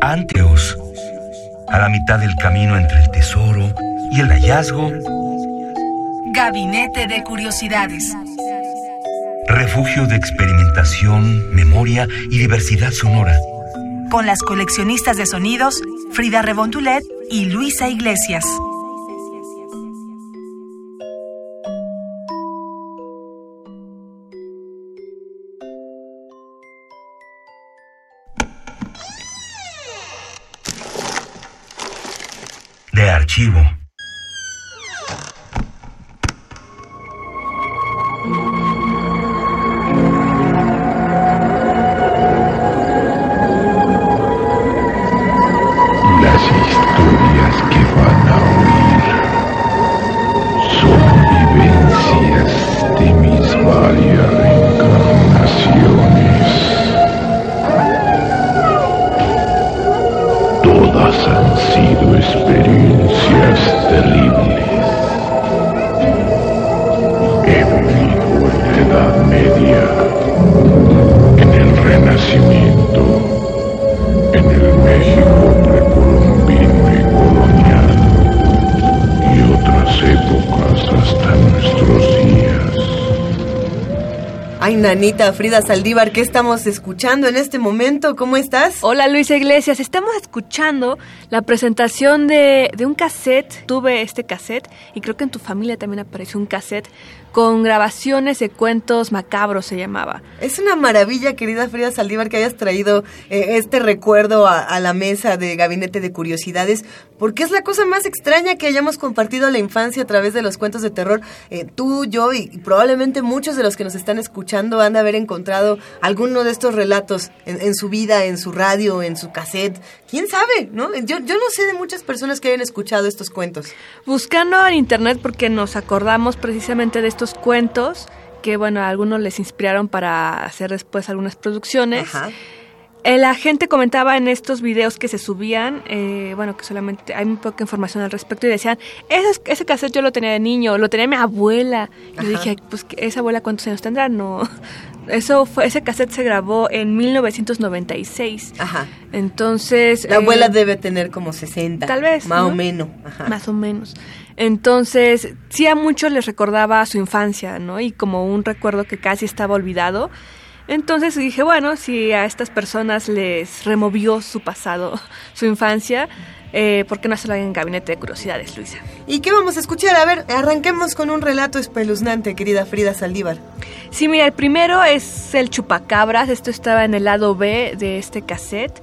Anteos, a la mitad del camino entre el tesoro y el hallazgo. Gabinete de Curiosidades. Refugio de experimentación, memoria y diversidad sonora. Con las coleccionistas de sonidos Frida Rebontulet y Luisa Iglesias. De archivo. Las historias que van a oír son vivencias de mis varias reencarnaciones. Todas han sido experiencias Leave. Nanita, Frida Saldívar, ¿qué estamos escuchando en este momento? ¿Cómo estás? Hola Luisa Iglesias, estamos escuchando la presentación de, de un cassette. Tuve este cassette y creo que en tu familia también apareció un cassette con grabaciones de cuentos macabros se llamaba. Es una maravilla, querida Frida Saldívar, que hayas traído eh, este recuerdo a, a la mesa de Gabinete de Curiosidades, porque es la cosa más extraña que hayamos compartido la infancia a través de los cuentos de terror. Eh, tú, yo y, y probablemente muchos de los que nos están escuchando han de haber encontrado alguno de estos relatos en, en su vida, en su radio, en su cassette. ¿Quién sabe? ¿no? Yo, yo no sé de muchas personas que hayan escuchado estos cuentos. Buscando en internet porque nos acordamos precisamente de estos cuentos que, bueno, a algunos les inspiraron para hacer después algunas producciones. Ajá. Eh, La gente comentaba en estos videos que se subían, eh, bueno, que solamente hay muy poca información al respecto y decían, ese, ese cassette yo lo tenía de niño, lo tenía mi abuela. Y yo dije, pues, ¿que ¿esa abuela cuántos años tendrá? No. Eso fue, ese cassette se grabó en 1996. Ajá. Entonces... La eh, abuela debe tener como 60. Tal vez, Más ¿no? o menos. Ajá. Más o menos. Entonces, sí a muchos les recordaba su infancia, ¿no? Y como un recuerdo que casi estaba olvidado. Entonces dije, bueno, si a estas personas les removió su pasado, su infancia, eh, ¿por qué no hacerlo en Gabinete de Curiosidades, Luisa? ¿Y qué vamos a escuchar? A ver, arranquemos con un relato espeluznante, querida Frida Saldívar. Sí, mira, el primero es el chupacabras. Esto estaba en el lado B de este cassette.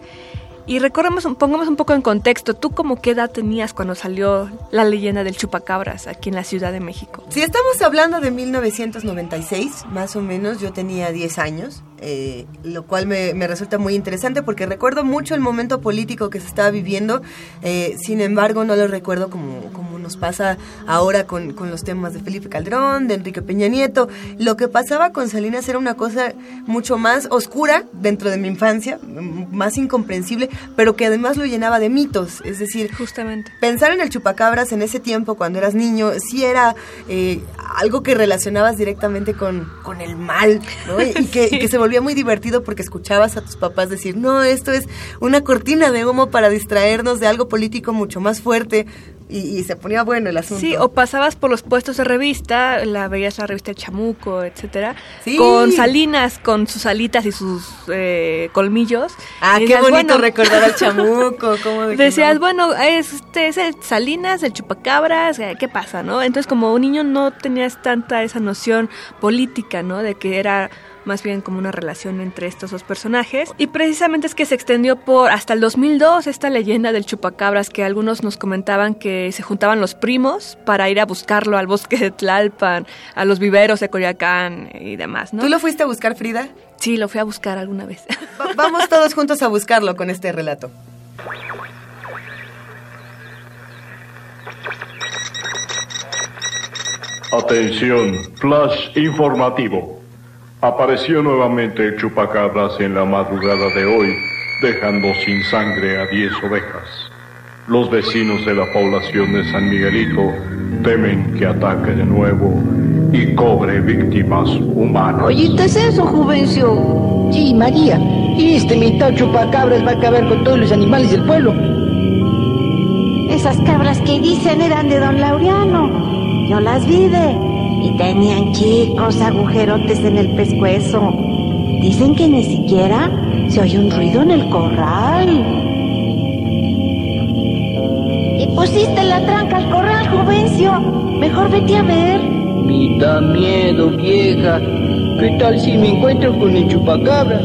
Y recordemos, pongamos un poco en contexto. ¿Tú como qué edad tenías cuando salió la leyenda del chupacabras aquí en la Ciudad de México? Si estamos hablando de 1996, más o menos, yo tenía 10 años, eh, lo cual me, me resulta muy interesante porque recuerdo mucho el momento político que se estaba viviendo, eh, sin embargo no lo recuerdo como, como nos pasa ahora con, con los temas de Felipe Calderón, de Enrique Peña Nieto. Lo que pasaba con Salinas era una cosa mucho más oscura dentro de mi infancia, más incomprensible, pero que además lo llenaba de mitos, es decir, Justamente. Pensar en el chupacabras en ese tiempo, cuando eras niño, sí era eh, algo que relacionabas directamente con, con el mal, ¿no? Y, y que, y que se volvía muy divertido porque escuchabas a tus papás decir, no, esto es una cortina de humo para distraernos de algo político mucho más fuerte. Y, y se ponía bueno el asunto. Sí, o pasabas por los puestos de revista, la veías la revista El Chamuco, etcétera, Sí. con Salinas, con sus alitas y sus eh, colmillos. Ah, qué decías, bonito bueno, recordar al chamuco. ¿cómo de Decías, no? bueno, este es el Salinas, el Chupacabras, eh, ¿qué pasa, no? Entonces, como un niño no tenías tanta esa noción política, ¿no? De que era más bien como una relación entre estos dos personajes. Y precisamente es que se extendió por hasta el 2002 esta leyenda del chupacabras que algunos nos comentaban que se juntaban los primos para ir a buscarlo al bosque de Tlalpan, a los viveros de Coyoacán y demás, ¿no? ¿Tú lo fuiste a buscar, Frida? Sí, lo fui a buscar alguna vez. Va- vamos todos juntos a buscarlo con este relato. Atención, flash informativo. Apareció nuevamente el chupacabras en la madrugada de hoy, dejando sin sangre a 10 ovejas. Los vecinos de la población de San Miguelito temen que ataque de nuevo y cobre víctimas humanas. Oíste eso, Juvencio. Sí, María. Este mitad chupacabras va a acabar con todos los animales del pueblo. Esas cabras que dicen eran de don Laureano. Yo las vi de... Y tenían chicos agujerotes en el pescuezo. Dicen que ni siquiera se oye un ruido en el corral. Y pusiste la tranca al corral, Juvencio. Mejor vete a ver. Me da miedo, vieja. ¿Qué tal si me encuentro con el chupacabra?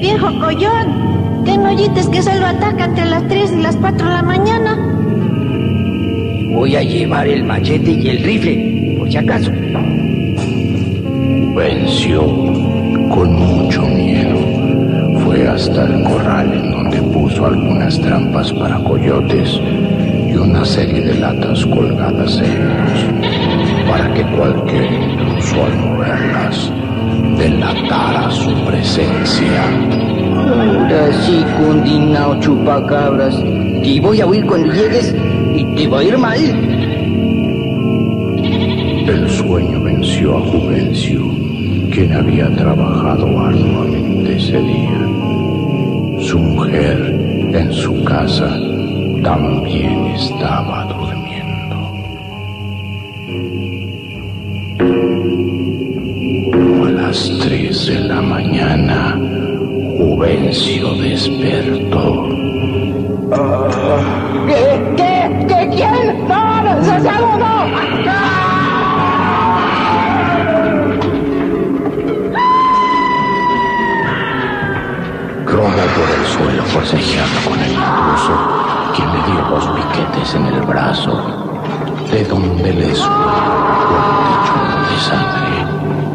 Viejo collón, ¿qué no oyites que se lo ataca entre las 3 y las 4 de la mañana? Voy a llevar el machete y el rifle, por si acaso. Venció con mucho miedo. Fue hasta el corral en donde puso algunas trampas para coyotes y una serie de latas colgadas en ellos para que cualquier intruso al moverlas delatara su presencia. Ahora sí, condenado chupacabras. Te voy a oír cuando llegues y te va a ir mal. El sueño venció a Juvencio, quien había trabajado arduamente ese día. Su mujer en su casa también estaba durmiendo. A las tres de la mañana, Juvencio despertó. ¿Qué? ¿Qué? ¿Qué? ¿Quién? ¡No! ¡No! ¡No! no! Rodó por el suelo forcejeando con el intruso, quien le dio dos piquetes en el brazo, de donde le chorro de sangre,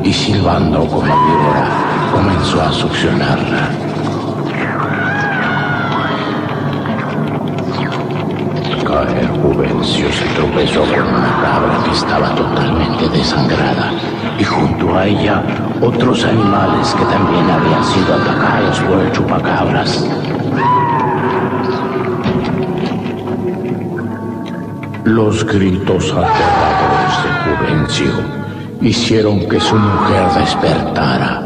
y silbando como víbora, comenzó a succionarla. Caer Juvencio se tropezó con una cabra que estaba totalmente desangrada y junto a ella otros animales que también habían sido atacados por el chupacabras. Los gritos aterradores de Juvencio hicieron que su mujer despertara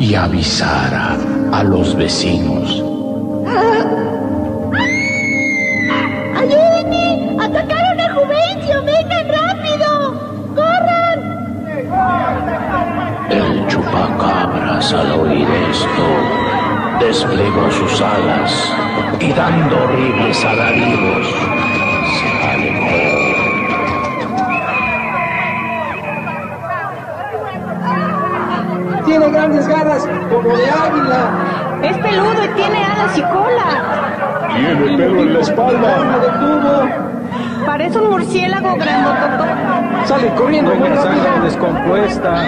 y avisara a los vecinos. Chupacabras al oír esto desplegó sus alas y dando horribles alaridos se alejó. Tiene grandes garras, como de águila. Es peludo y tiene alas y cola. Tiene pelo en la espalda. Parece un murciélago grandototo. Sale corriendo muy rápido. descompuesta.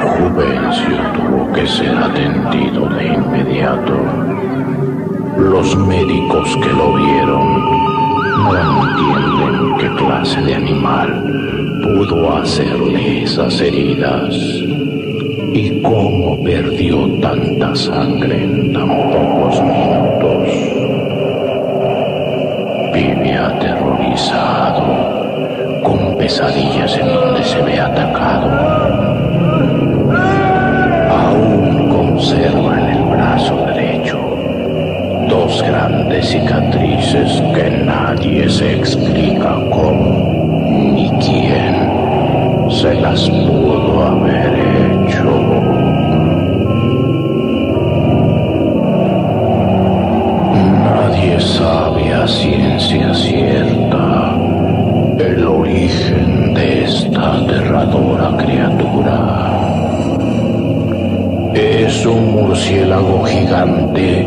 Juvencio tuvo que ser atendido de inmediato. Los médicos que lo vieron no entienden qué clase de animal pudo hacerle esas heridas y cómo perdió tanta sangre en tan pocos minutos. Vive aterrorizado, con pesadillas en donde se ve atacado. Aún conserva en el brazo derecho dos grandes cicatrices que nadie se explica cómo ni quién se las pudo haber hecho. Nadie sabe a ciencia cierta Es un murciélago gigante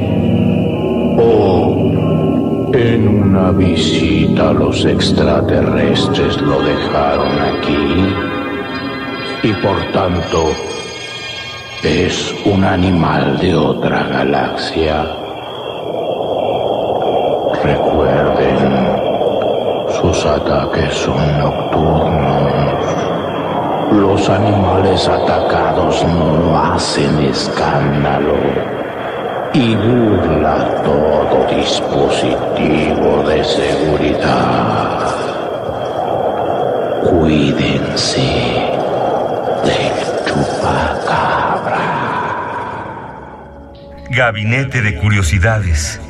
o en una visita los extraterrestres lo dejaron aquí y por tanto es un animal de otra galaxia. Recuerden, sus ataques son nocturnos. Los animales atacados no hacen escándalo y burla todo dispositivo de seguridad. Cuídense del chupacabra. Gabinete de Curiosidades.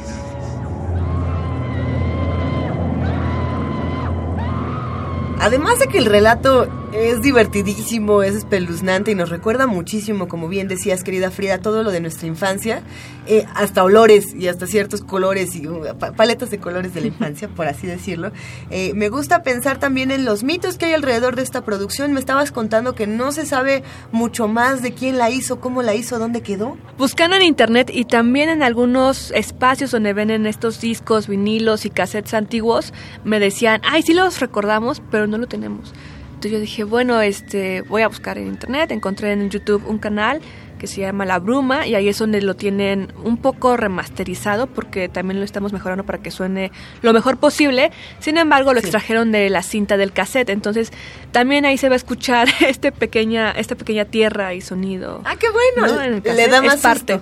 Además de que el relato es divertidísimo, es espeluznante y nos recuerda muchísimo, como bien decías, querida Frida, todo lo de nuestra infancia, eh, hasta olores y hasta ciertos colores y uh, pa- paletas de colores de la infancia, por así decirlo. Eh, me gusta pensar también en los mitos que hay alrededor de esta producción. Me estabas contando que no se sabe mucho más de quién la hizo, cómo la hizo, dónde quedó. Buscando en internet y también en algunos espacios donde venden estos discos, vinilos y cassettes antiguos, me decían, ay, sí los recordamos, pero no lo tenemos. Entonces yo dije, bueno, este, voy a buscar en internet, encontré en YouTube un canal que se llama La Bruma y ahí es donde lo tienen un poco remasterizado porque también lo estamos mejorando para que suene lo mejor posible. Sin embargo, lo extrajeron de la cinta del cassette, entonces también ahí se va a escuchar este pequeña esta pequeña tierra y sonido. Ah, qué bueno. Le da más es parte.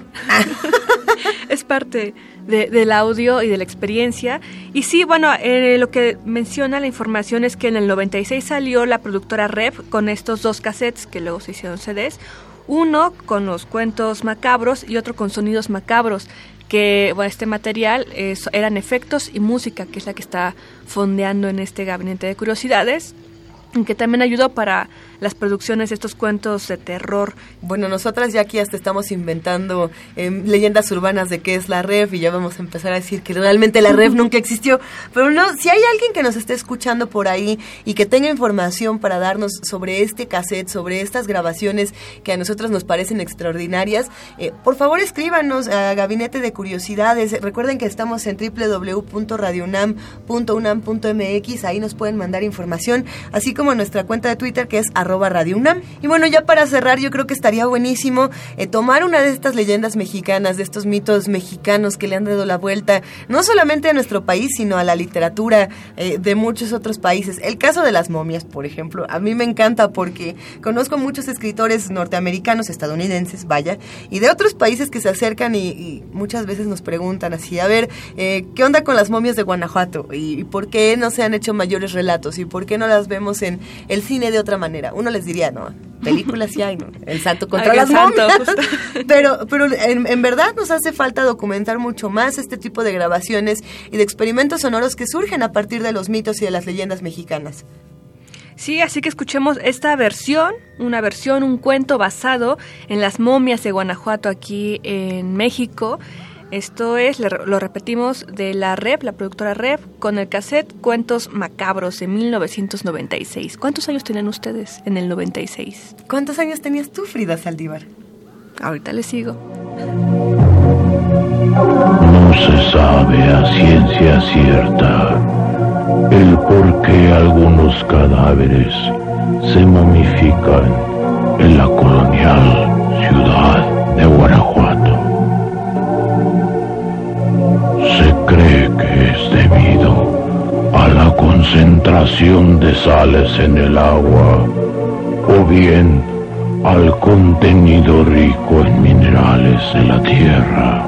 es parte de- del audio y de la experiencia. Y sí, bueno, eh, lo que menciona la información es que en el 96 salió la productora Rep con estos dos cassettes que luego se hicieron CDs. Uno con los cuentos macabros y otro con sonidos macabros. Que bueno, este material eran efectos y música, que es la que está fondeando en este gabinete de curiosidades. Que también ayudó para las producciones de estos cuentos de terror Bueno, nosotras ya aquí hasta estamos inventando em, leyendas urbanas de qué es la REF y ya vamos a empezar a decir que realmente la REF nunca existió. Pero no, si hay alguien que nos esté escuchando por ahí y que tenga información para darnos sobre este cassette, sobre estas grabaciones que a nosotros nos parecen extraordinarias, eh, por favor escríbanos a Gabinete de Curiosidades. Recuerden que estamos en www.radiounam.unam.mx, ahí nos pueden mandar información, así como nuestra cuenta de Twitter que es arroba Radio UNAM. Y bueno, ya para cerrar, yo creo que estaría buenísimo eh, tomar una de estas leyendas mexicanas, de estos mitos mexicanos que le han dado la vuelta, no solamente a nuestro país, sino a la literatura eh, de muchos otros países. El caso de las momias, por ejemplo, a mí me encanta porque conozco muchos escritores norteamericanos, estadounidenses, vaya, y de otros países que se acercan y, y muchas veces nos preguntan así, a ver, eh, ¿qué onda con las momias de Guanajuato? ¿Y, y por qué no se han hecho mayores relatos? ¿Y por qué no las vemos en el cine de otra manera? Uno les diría, no, películas sí hay, ¿no? El santo contra Ay, las santo. Pero, pero en, en verdad nos hace falta documentar mucho más este tipo de grabaciones y de experimentos sonoros que surgen a partir de los mitos y de las leyendas mexicanas. Sí, así que escuchemos esta versión, una versión, un cuento basado en las momias de Guanajuato aquí en México. Esto es, lo repetimos, de la Rep, la productora Rep, con el cassette Cuentos Macabros de 1996. ¿Cuántos años tenían ustedes en el 96? ¿Cuántos años tenías tú, Frida Saldívar? Ahorita les sigo. No se sabe a ciencia cierta el por qué algunos cadáveres se momifican en la colonial ciudad de Guanajuato. Concentración de sales en el agua o bien al contenido rico en minerales de la tierra.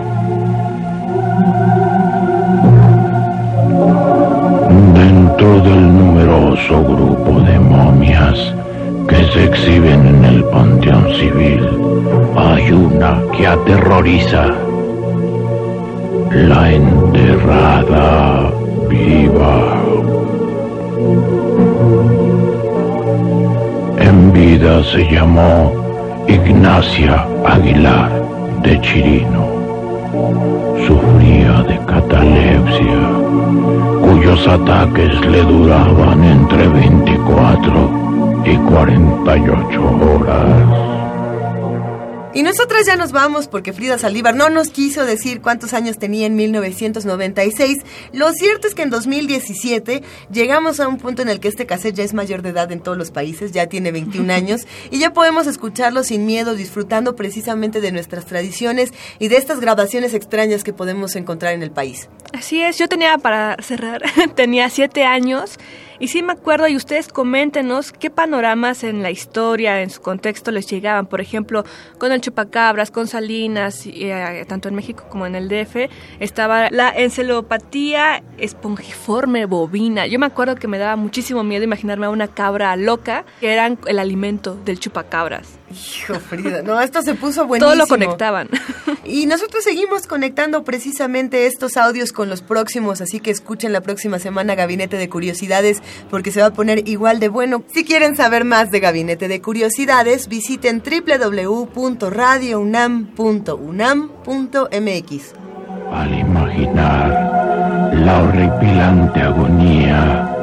Dentro del numeroso grupo de momias que se exhiben en el Panteón Civil, hay una que aterroriza. La enterrada viva. En vida se llamó Ignacia Aguilar de Chirino. Sufría de catalepsia, cuyos ataques le duraban entre 24 y 48 horas. Y nosotras ya nos vamos porque Frida Saldívar no nos quiso decir cuántos años tenía en 1996. Lo cierto es que en 2017 llegamos a un punto en el que este cassette ya es mayor de edad en todos los países, ya tiene 21 años y ya podemos escucharlo sin miedo, disfrutando precisamente de nuestras tradiciones y de estas grabaciones extrañas que podemos encontrar en el país. Así es, yo tenía, para cerrar, tenía siete años y sí me acuerdo, y ustedes coméntenos qué panoramas en la historia, en su contexto les llegaban. Por ejemplo, con el chupacabras, con Salinas, eh, tanto en México como en el DF, estaba la encelopatía espongiforme bovina. Yo me acuerdo que me daba muchísimo miedo imaginarme a una cabra loca, que eran el alimento del chupacabras. Hijo, Frida. No, esto se puso buenísimo. Todo lo conectaban. Y nosotros seguimos conectando precisamente estos audios con los próximos, así que escuchen la próxima semana Gabinete de Curiosidades porque se va a poner igual de bueno. Si quieren saber más de Gabinete de Curiosidades, visiten www.radiounam.unam.mx. Al imaginar la horripilante agonía